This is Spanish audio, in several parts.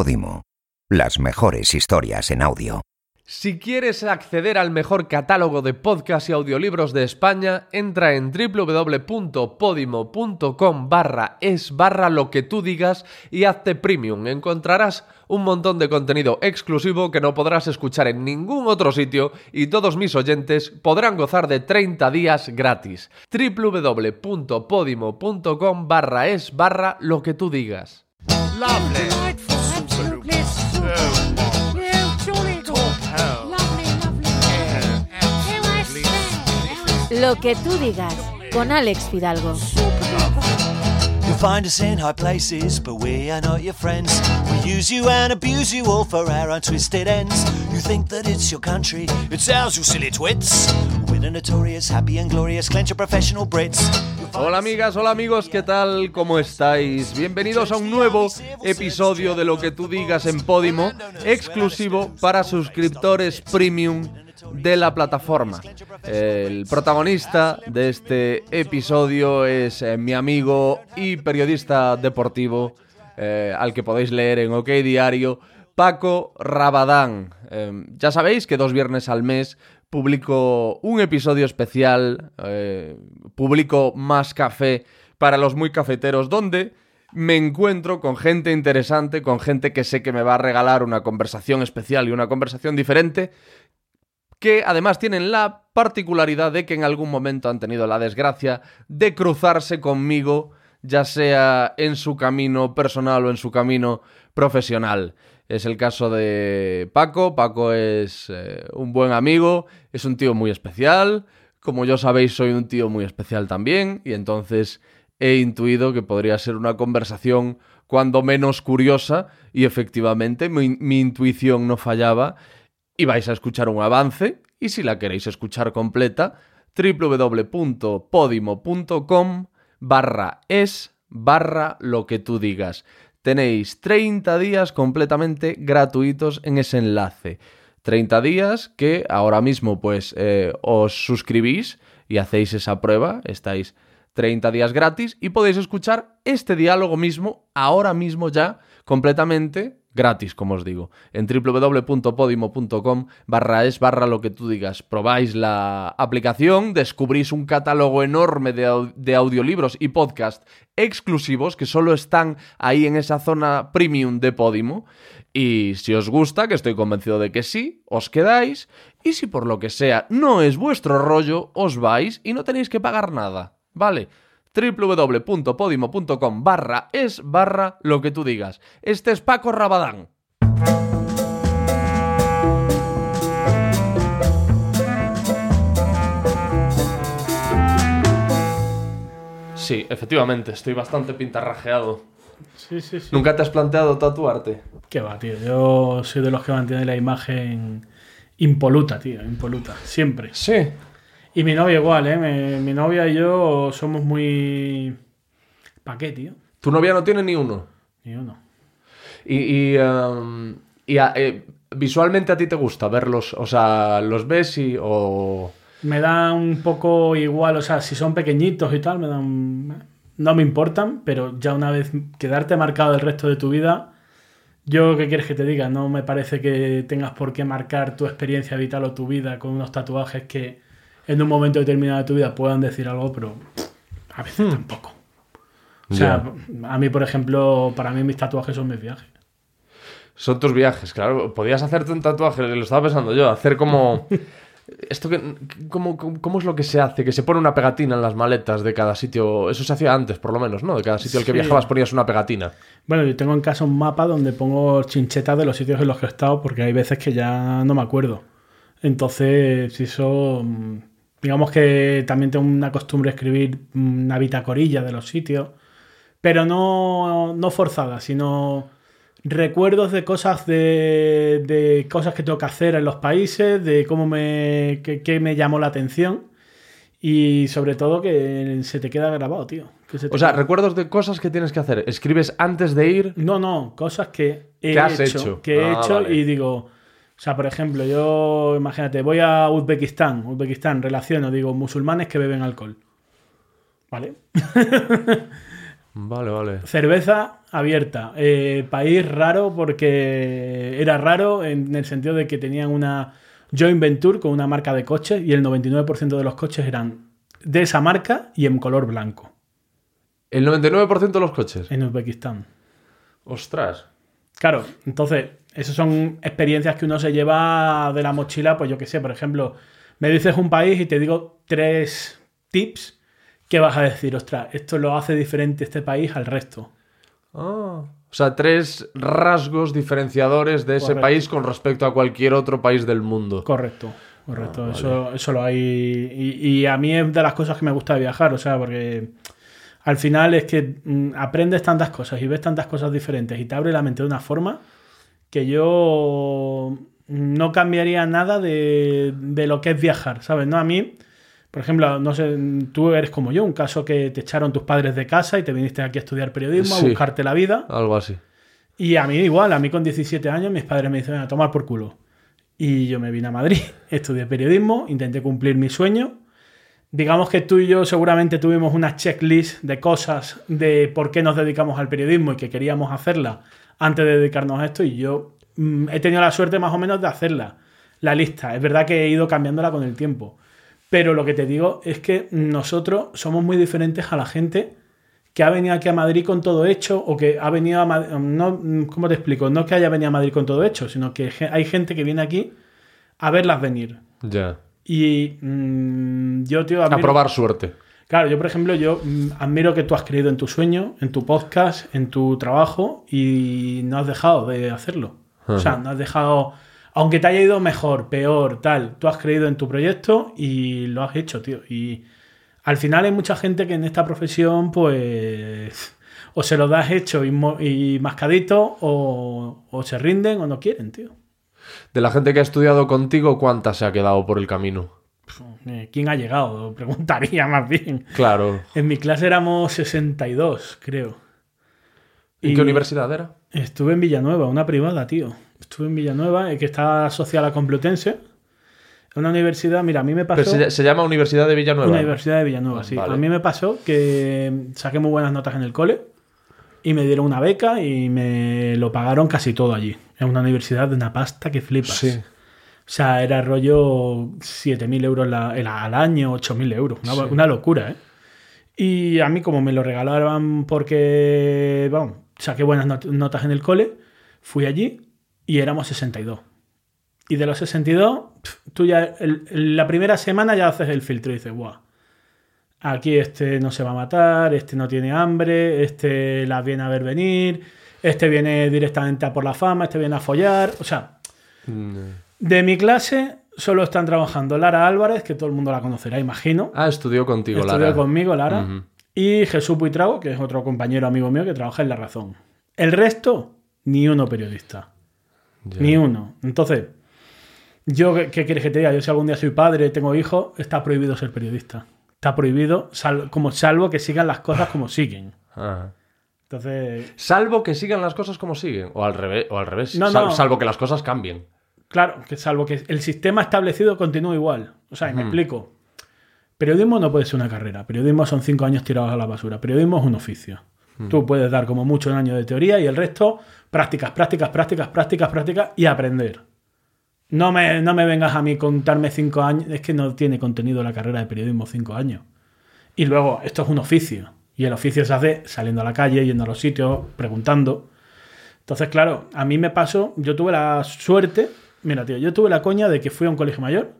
Podimo. Las mejores historias en audio. Si quieres acceder al mejor catálogo de podcasts y audiolibros de España, entra en www.podimo.com barra es barra lo que tú digas y hazte premium. Encontrarás un montón de contenido exclusivo que no podrás escuchar en ningún otro sitio y todos mis oyentes podrán gozar de 30 días gratis. www.podimo.com barra es barra lo que tú digas. Lovely. Lo que tú digas con Alex Fidalgo. You'll find us in high places, but we are not your friends. We use you and abuse you all for our own twisted ends. You think that it's your country, it's ours, you silly twits. We're the notorious, happy and glorious, clench your professional Brits. You'll find Hola amigas, hola amigos, ¿qué tal? ¿Cómo estáis? Bienvenidos a un nuevo episodio de Lo que tú digas en Podimo, exclusivo para suscriptores premium de la plataforma. El protagonista de este episodio es eh, mi amigo y periodista deportivo, eh, al que podéis leer en OK Diario, Paco Rabadán. Eh, ya sabéis que dos viernes al mes publico un episodio especial, eh, publico más café para los muy cafeteros, donde me encuentro con gente interesante, con gente que sé que me va a regalar una conversación especial y una conversación diferente, que además tienen la particularidad de que en algún momento han tenido la desgracia de cruzarse conmigo, ya sea en su camino personal o en su camino profesional. Es el caso de Paco. Paco es eh, un buen amigo, es un tío muy especial. Como yo sabéis, soy un tío muy especial también, y entonces he intuido que podría ser una conversación cuando menos curiosa, y efectivamente mi, mi intuición no fallaba, y vais a escuchar un avance, y si la queréis escuchar completa, www.podimo.com barra es barra lo que tú digas. Tenéis 30 días completamente gratuitos en ese enlace. 30 días que ahora mismo pues eh, os suscribís y hacéis esa prueba, estáis 30 días gratis y podéis escuchar este diálogo mismo ahora mismo ya completamente gratis, como os digo, en www.podimo.com barra es barra lo que tú digas. Probáis la aplicación, descubrís un catálogo enorme de, de audiolibros y podcast exclusivos que solo están ahí en esa zona premium de Podimo. Y si os gusta, que estoy convencido de que sí, os quedáis. Y si por lo que sea no es vuestro rollo, os vais y no tenéis que pagar nada. ¿Vale? www.podimo.com barra es barra lo que tú digas. Este es Paco Rabadán. Sí, efectivamente, estoy bastante pintarrajeado. Sí, sí, sí. ¿Nunca te has planteado tatuarte? Qué va, tío. Yo soy de los que mantiene la imagen impoluta, tío. Impoluta. Siempre. Sí. Y mi novia igual, ¿eh? Mi, mi novia y yo somos muy... ¿Pa' qué, tío? Tu novia no tiene ni uno. Ni uno. Y, y, um, y a- eh, visualmente a ti te gusta verlos, o sea, los ves y o Me da un poco igual, o sea, si son pequeñitos y tal, me dan... No me importan, pero ya una vez quedarte marcado el resto de tu vida, yo, ¿qué quieres que te diga? No me parece que tengas por qué marcar tu experiencia vital o tu vida con unos tatuajes que en un momento determinado de tu vida puedan decir algo, pero a veces tampoco. O sea, a mí, por ejemplo, para mí mis tatuajes son mis viajes. son tus viajes, claro. Podías hacerte un tatuaje, lo estaba pensando yo, hacer como esto que cómo, cómo- es lo que se hace, que se pone una pegatina en las maletas de cada sitio. Eso se hacía antes, por lo menos, ¿no? De cada sitio al que Sí. viajabas ponías una pegatina. Bueno, yo tengo en casa un mapa donde pongo chinchetas de los sitios en los que he estado porque hay veces que ya no me acuerdo. Entonces, si eso, mm, digamos que también tengo una costumbre de escribir una bitacorilla de los sitios, pero no, no forzada, sino recuerdos de cosas de, de cosas que tengo que hacer en los países, de cómo me, qué me llamó la atención y sobre todo que se te queda grabado, tío. Que se te O sea, queda- recuerdos de cosas que tienes que hacer. Escribes antes de ir. no, no, cosas que he ¿Qué has hecho, hecho? que he Ah, hecho vale. y digo, o sea, por ejemplo, yo, imagínate, voy a Uzbekistán, Uzbekistán, relaciono, digo, musulmanes que beben alcohol. ¿Vale? Vale, vale. Cerveza abierta. Eh, país raro porque era raro en el sentido de que tenían una joint venture con una marca de coches y el 99% de los coches eran de esa marca y en color blanco El 99% de los coches. en Uzbekistán. Ostras. Claro, entonces, esas son experiencias que uno se lleva de la mochila, pues yo qué sé, por ejemplo, me dices un país y te digo tres tips que vas a decir, ostras, esto lo hace diferente este país al resto. Ah. O sea, tres rasgos diferenciadores de ese Correcto. país con respecto a cualquier otro país del mundo. Correcto, correcto. Ah, eso, eso lo hay. Y, y a mí es de las cosas que me gusta viajar, o sea, porque al final es que mm, aprendes tantas cosas y ves tantas cosas diferentes y te abre la mente de una forma que yo no cambiaría nada de, de lo que es viajar, ¿sabes? No, a mí, por ejemplo, no sé, tú eres como yo, un caso que te echaron tus padres de casa y te viniste aquí a estudiar periodismo, Sí. a buscarte la vida. Algo así. Y a mí igual, a mí con 17 años mis padres me dicen a tomar por culo. Y yo me vine a Madrid, estudié periodismo, intenté cumplir mi sueño. Digamos que tú y yo seguramente tuvimos una checklist de cosas de por qué nos dedicamos al periodismo y que queríamos hacerla antes de dedicarnos a esto y yo mm, he tenido la suerte más o menos de hacerla, la lista. Es verdad que he ido cambiándola con el tiempo. Pero lo que te digo es que nosotros somos muy diferentes a la gente que ha venido aquí a Madrid con todo hecho o que ha venido a Madrid, no, ¿cómo te explico? No que haya venido a Madrid con todo hecho, sino que hay gente que viene aquí a verlas venir. Ya. Y mm, yo, tío, A admiro- probar suerte. Claro, yo, por ejemplo, yo mm, admiro que tú has creído en tu sueño, en tu podcast, en tu trabajo y no has dejado de hacerlo. O sea, no has dejado, aunque te haya ido mejor, peor, tal, tú has creído en tu proyecto y lo has hecho, tío. Y al final hay mucha gente que en esta profesión, pues, o se lo das hecho y, y mascadito o, o se rinden o no quieren, tío. De la gente que ha estudiado contigo, ¿cuánta se ha quedado por el camino? Eh, ¿Quién ha llegado? Preguntaría más bien. Claro. En mi clase éramos 62, creo. ¿En Y- qué universidad era? Estuve en Villanueva, una privada, tío. Estuve en Villanueva, eh, que está asociada a la Complutense. Una universidad, mira, a mí me pasó. Pero se, se llama Universidad de Villanueva. Universidad de Villanueva, sí. vale. A mí me pasó que saqué muy buenas notas en el cole y me dieron una beca y me lo pagaron casi todo allí. Es una universidad de una pasta que flipas. Sí. O sea, era rollo 7.000 euros la- al año, 8.000 euros. Una, Sí. una locura, ¿eh? Y a mí, como me lo regalaban porque, vamos, saqué buenas not- notas en el cole, fui allí y éramos 62. Y de los 62, pf, tú ya, el- la primera semana ya haces el filtro y dices, guau, aquí este no se va a matar, este no tiene hambre, este la viene a ver venir, este viene directamente a por la fama, este viene a follar. O sea, Mm. De mi clase solo están trabajando Lara Álvarez, que todo el mundo la conocerá, imagino. Ah, estudió contigo, Estudió Lara. conmigo, Lara. Y Jesús Buitrago, que es otro compañero amigo mío que trabaja en La Razón. El resto, ni uno periodista. Ni uno. Entonces, yo, ¿qué, qué quieres que te diga? Yo si algún día soy padre, tengo hijos, está prohibido ser periodista. Está prohibido, sal- como salvo que sigan las cosas como siguen. Ajá. Entonces, Salvo que sigan las cosas como siguen. O al revés. O al revés. No, Sal- no. Salvo que las cosas cambien. Claro, que salvo que el sistema establecido continúe igual. O sea, me explico. Periodismo no puede ser una carrera. Periodismo son cinco años tirados a la basura. Periodismo es un oficio. Tú puedes dar como mucho un año de teoría y el resto prácticas, prácticas, prácticas, prácticas, prácticas y aprender. No me, no me vengas a mí contarme cinco años. Es que no tiene contenido la carrera de periodismo cinco años. Y luego, esto es un oficio. Y el oficio se hace saliendo a la calle, yendo a los sitios, preguntando. Entonces, claro, a mí me pasó, yo tuve la suerte, mira, tío, yo tuve la coña de que fui a un colegio mayor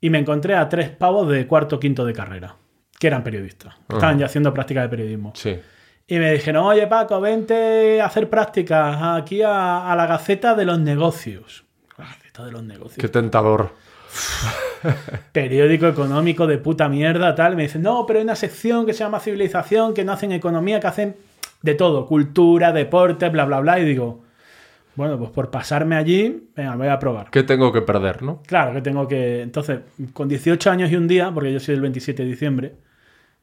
y me encontré a tres pavos de cuarto o quinto de carrera, que eran periodistas, estaban ya haciendo práctica de periodismo. Sí. Y me dijeron, oye Paco, vente a hacer prácticas aquí a, a la Gaceta de los Negocios. La Gaceta de los Negocios Qué tentador. periódico económico de puta mierda, tal. Me dicen, no, pero hay una sección que se llama civilización, que no hacen economía, que hacen de todo, cultura, deporte, bla, bla, bla. Y digo, bueno, pues por pasarme allí, venga, voy a probar. ¿Qué tengo que perder, no? Claro que tengo que. Entonces, con 18 años y un día, porque yo soy del 27 de diciembre,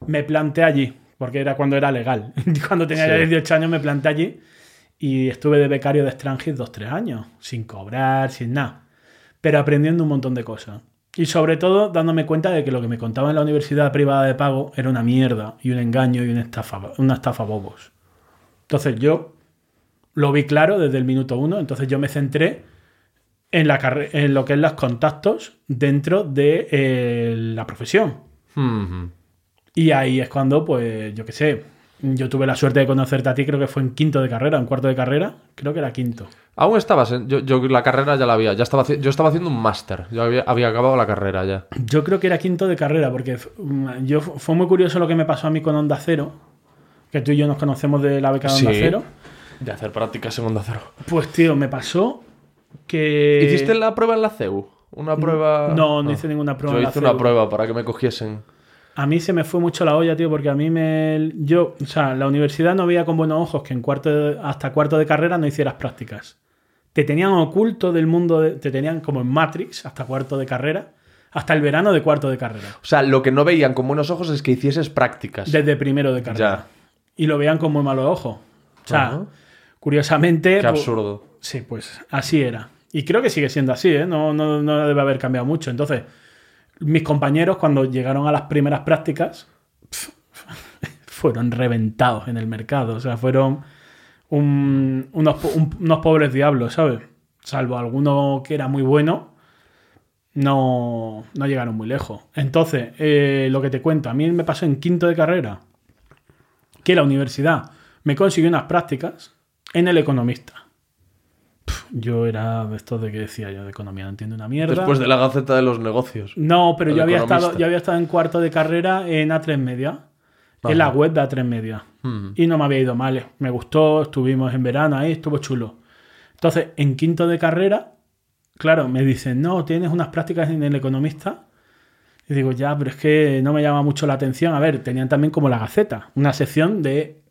me planté allí, porque era cuando era legal. cuando tenía Sí. 18 años me planté allí y estuve de becario de Strangis dos, tres años, sin cobrar, sin nada, pero aprendiendo un montón de cosas. Y sobre todo dándome cuenta de que lo que me contaban en la universidad privada de pago era una mierda y un engaño y una estafa, una estafa bobos. Entonces yo lo vi claro desde el minuto uno, entonces yo me centré en, la en lo que es los contactos dentro de eh, la profesión. Y ahí es cuando, pues, yo qué sé, yo tuve la suerte de conocerte a ti, creo que fue en quinto de carrera, en cuarto de carrera, creo que era quinto. Aún estabas en... Yo, yo la carrera ya la había. Ya estaba, yo estaba haciendo un máster. Yo había, había acabado la carrera ya. Yo creo que era quinto de carrera, porque mm, yo fue muy curioso lo que me pasó a mí con Onda Cero, que tú y yo nos conocemos de la beca de Onda Sí. Cero. De hacer prácticas en Onda Cero. Pues, tío, me pasó que... ¿Hiciste la prueba en la CEU? Una prueba... No, no Ah. hice ninguna prueba. Yo en la hice una prueba para que me cogiesen. A mí se me fue mucho la olla, tío, porque a mí me. Yo, o sea, la universidad no veía con buenos ojos que en cuarto de- hasta cuarto de carrera no hicieras prácticas. Te tenían oculto del mundo, de- te tenían como en Matrix hasta cuarto de carrera, hasta el verano de cuarto de carrera, O sea, lo que no veían con buenos ojos es que hicieses prácticas. desde primero de carrera. Ya. Y lo veían con muy malos ojos. O sea. Curiosamente. Qué pues, absurdo. Sí, pues así era. Y creo que sigue siendo así, ¿eh? No, no, no debe haber cambiado mucho. Entonces, mis compañeros, cuando llegaron a las primeras prácticas, pf, fueron reventados en el mercado. O sea, fueron un- unos, un- unos pobres diablos, ¿sabes? Salvo alguno que era muy bueno, no, no llegaron muy lejos. Entonces, eh, lo que te cuento, a mí me pasó en quinto de carrera que la universidad me consiguió unas prácticas en el economista. Yo era de estos de que decía yo de economía, no entiendo una mierda. Después de la Gaceta de los Negocios. No, pero yo había, economista. estado, yo había estado en cuarto de carrera en A3 Media, en la web de A3 Media. Mm. Y no me había ido mal. Me gustó, estuvimos en verano ahí, estuvo chulo. Entonces, en quinto de carrera, claro, me dicen, no, tienes unas prácticas en el economista. Y digo, ya, pero es que no me llama mucho la atención. A ver, tenían también como la Gaceta, una sección de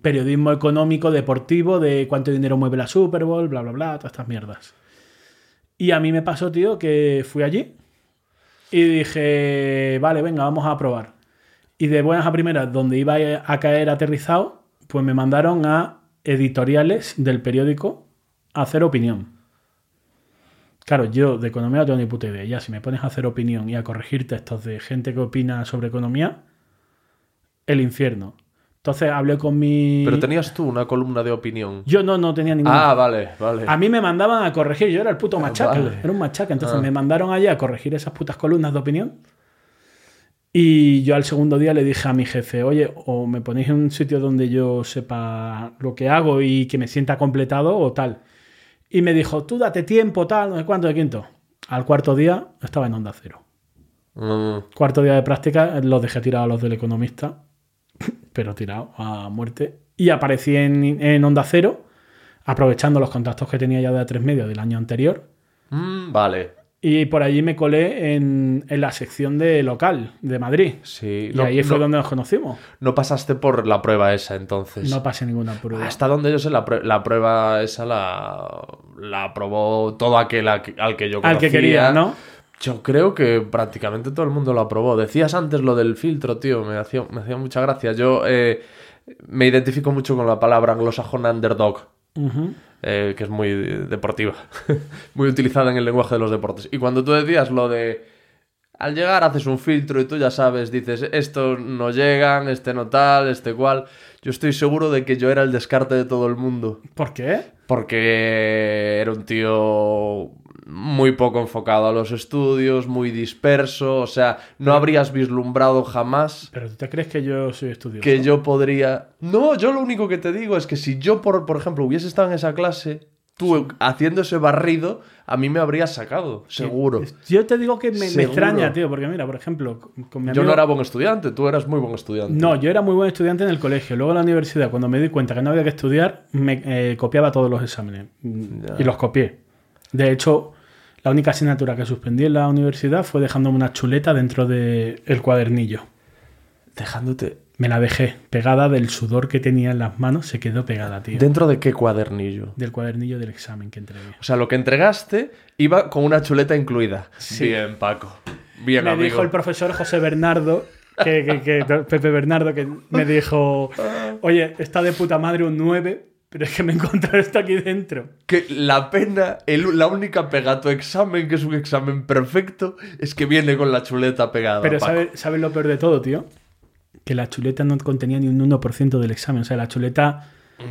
periodismo económico, deportivo, de cuánto dinero mueve la Super Bowl, bla, bla, bla, todas estas mierdas. Y a mí me pasó, tío, que fui allí y dije, vale, venga, vamos a probar. Y de buenas a primeras, donde iba a caer aterrizado, pues me mandaron a editoriales del periódico a hacer opinión. Claro, yo de economía no tengo ni puta idea. Ya, si me pones a hacer opinión y a corregir textos de gente que opina sobre economía, el infierno. Entonces hablé con mi. Pero tenías tú una columna de opinión. Yo no, no tenía ninguna. Ah, vale, vale. A mí me mandaban a corregir, yo era el puto machaca, vale. era un machaca, entonces Ah. me mandaron allá a corregir esas putas columnas de opinión. Y yo al segundo día le dije a mi jefe, oye, o me ponéis en un sitio donde yo sepa lo que hago y que me sienta completado o tal. Y me dijo, tú date tiempo, tal, no sé cuánto de quinto. Al cuarto día estaba en onda cero. Mm, Cuarto día de práctica, los dejé tirados a los del economista, pero tirado a muerte. Y aparecí en, en onda cero, aprovechando los contactos que tenía ya de A3 Medio del año anterior. mm, vale. Y por allí me colé en, en la sección de local de Madrid. Sí. Y No, ahí fue no- donde nos conocimos. no pasaste por la prueba esa entonces. No pasé ninguna prueba. Hasta donde yo sé, la, la prueba esa la, la aprobó todo aquel al que yo conocía. Al que quería, ¿no? Yo creo que prácticamente todo el mundo lo aprobó. Decías antes lo del filtro, tío, me hacía, me hacía mucha gracia. Yo eh, me identifico mucho con la palabra anglosajona underdog, eh, que es muy deportiva, muy utilizada en el lenguaje de los deportes. Y cuando tú decías lo de... Al llegar haces un filtro y tú ya sabes, dices, estos no llegan, este no tal, este cual. Yo estoy seguro de que yo era el descarte de todo el mundo. ¿Por qué? Porque era un tío muy poco enfocado a los estudios, muy disperso, o sea, no habrías vislumbrado jamás ¿Pero tú te crees que yo soy estudioso? que yo podría... No, yo lo único que te digo es que si yo, por, por ejemplo, hubiese estado en esa clase, tú haciendo ese barrido, a mí me habrías sacado, seguro. Yo te digo que me, extraña, tío, porque mira, por ejemplo, con- Yo no era buen estudiante, tú eras muy buen estudiante. No, yo era muy buen estudiante en el colegio. Luego en la universidad, cuando me di cuenta que no había que estudiar, me eh, copiaba todos los exámenes. Ya. Y los copié. De hecho, la única asignatura que suspendí en la universidad fue dejándome una chuleta dentro del cuadernillo. Dejándote... Me la dejé pegada del sudor que tenía en las manos, se quedó pegada, tío. ¿Dentro de qué cuadernillo? Del cuadernillo del examen que entregué. O sea, lo que entregaste iba con una chuleta incluida. Sí. Bien, Paco. Bien, me amigo. dijo el profesor José Bernardo, que, que- que- Pepe Bernardo, que me dijo, oye, está de puta madre un 9 Pero es que me encontré esto aquí dentro. Que la pena, el- la única pega a tu examen, que es un examen perfecto, es que viene con la chuleta pegada. Pero. ¿sabes sabe lo peor de todo, tío? Que la chuleta no contenía ni un 1% del examen. O sea, la chuleta...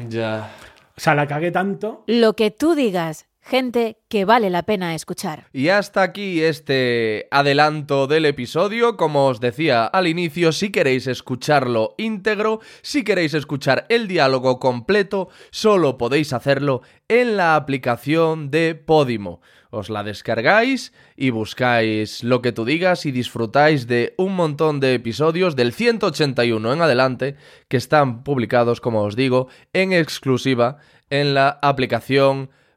Ya. O sea, la cagué tanto. Lo que tú digas, gente que vale la pena escuchar. Y hasta aquí este adelanto del episodio. Como os decía al inicio, si queréis escucharlo íntegro, si queréis escuchar el diálogo completo, solo podéis hacerlo en la aplicación de Podimo. Os la descargáis y buscáis lo que tú digas y disfrutáis de un montón de episodios del 181 en adelante que están publicados, como os digo, en exclusiva en la aplicación